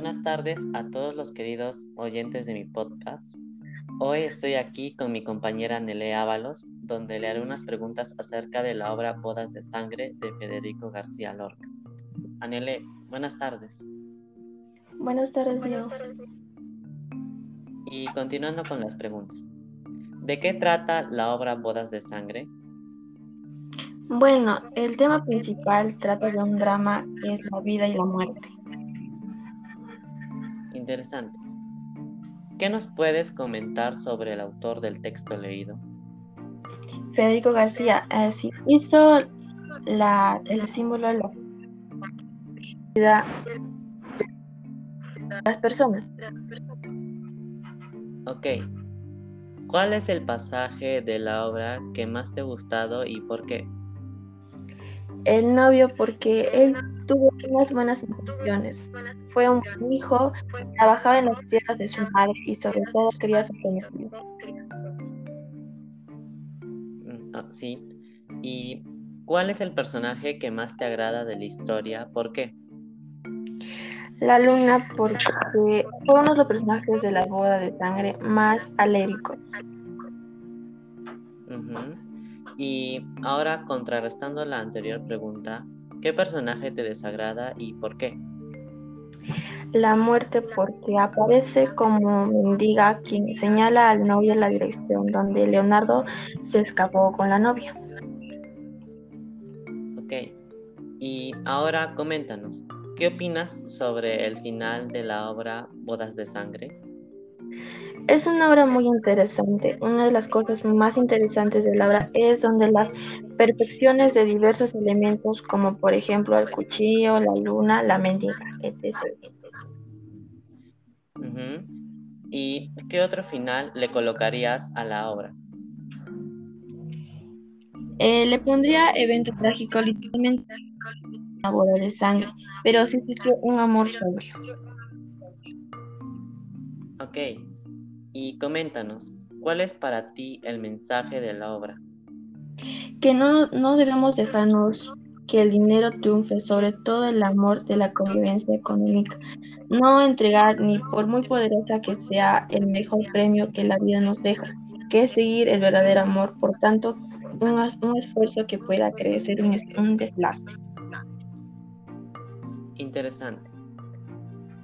Buenas tardes a todos los queridos oyentes de mi podcast. Hoy estoy aquí con mi compañera Nele Ábalos, donde le haré unas preguntas acerca de la obra Bodas de Sangre de Federico García Lorca. Anele, buenas tardes. Buenas tardes, Diego. Y continuando con las preguntas. ¿De qué trata la obra Bodas de Sangre? Bueno, el tema principal trata de un drama que es la vida y la muerte. Interesante. ¿Qué nos puedes comentar sobre el autor del texto leído? Federico García eh, sí, hizo la, el símbolo de la vida de las personas. Ok. ¿Cuál es el pasaje de la obra que más te ha gustado y por qué? El novio porque él tuvo unas buenas intenciones. Fue un buen hijo, trabajaba en las tierras de su madre y sobre todo quería su prometido. Mm, ah, sí. ¿Y cuál es el personaje que más te agrada de la historia? ¿Por qué? La luna porque fue uno de los personajes de la boda de sangre más aléricos. Ujú. Y ahora, contrarrestando la anterior pregunta, ¿qué personaje te desagrada y por qué? La muerte porque aparece como mendiga quien señala al novio la dirección donde Leonardo se escapó con la novia. Ok. Y ahora coméntanos, ¿qué opinas sobre el final de la obra Bodas de Sangre? Es una obra muy interesante. Una de las cosas más interesantes de la obra es donde las perfecciones de diversos elementos, como por ejemplo el cuchillo, la luna, la mendiga, etc. ¿Y qué otro final le colocarías a la obra? Eh, le pondría evento trágico, literalmente una boda de sangre, pero sí existió un amor sobrio. Ok. Y coméntanos, ¿cuál es para ti el mensaje de la obra? Que no, no debemos dejarnos que el dinero triunfe sobre todo el amor de la convivencia económica. No entregar ni por muy poderosa que sea el mejor premio que la vida nos deja, que es seguir el verdadero amor. Por tanto, un, un esfuerzo que pueda crecer un, un deslace. Interesante.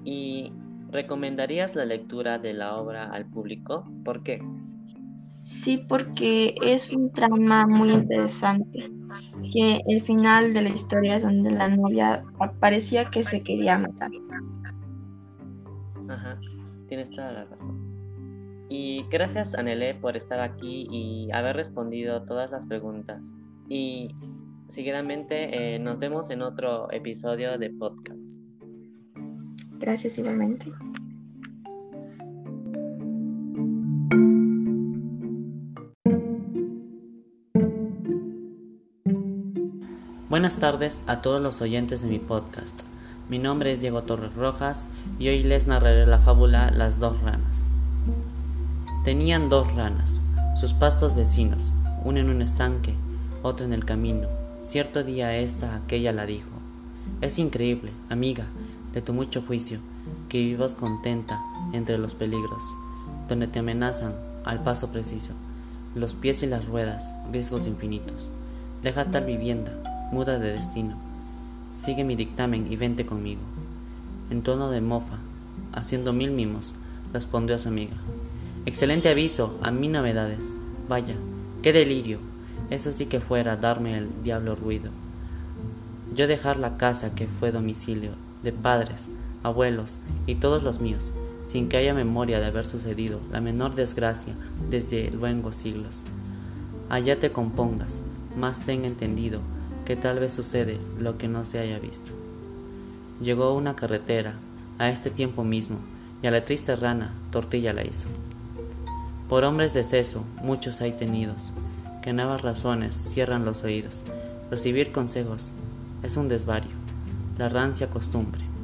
¿Y recomendarías la lectura de la obra al público? ¿Por qué? Sí, porque es un trama muy interesante. Que el final de la historia es donde la novia parecía que se quería matar. Ajá, tienes toda la razón. Y gracias, Anelé, por estar aquí y haber respondido todas las preguntas. Y seguidamente eh, nos vemos en otro episodio de podcast. Gracias igualmente. Buenas tardes a todos los oyentes de mi podcast. Mi nombre es Diego Torres Rojas y hoy les narraré la fábula Las dos ranas. Tenían dos ranas, sus pastos vecinos, una en un estanque, otra en el camino. Cierto día esta aquella la dijo: Es increíble, amiga, de tu mucho juicio, que vivas contenta entre los peligros, donde te amenazan al paso preciso, los pies y las ruedas, riesgos infinitos. Deja tal vivienda, muda de destino. Sigue mi dictamen y vente conmigo. En tono de mofa, haciendo mil mimos, respondió a su amiga. Excelente aviso, a mí novedades. Vaya, qué delirio. Eso sí que fuera darme el diablo ruido. Yo dejar la casa que fue domicilio de padres, abuelos y todos los míos, sin que haya memoria de haber sucedido la menor desgracia desde luengos siglos. Allá te compongas, más ten entendido que tal vez sucede lo que no se haya visto. Llegó una carretera, a este tiempo mismo, y a la triste rana tortilla la hizo. Por hombres de seso, muchos hay tenidos, que nuevas razones cierran los oídos. Recibir consejos es un desvario, la rancia costumbre.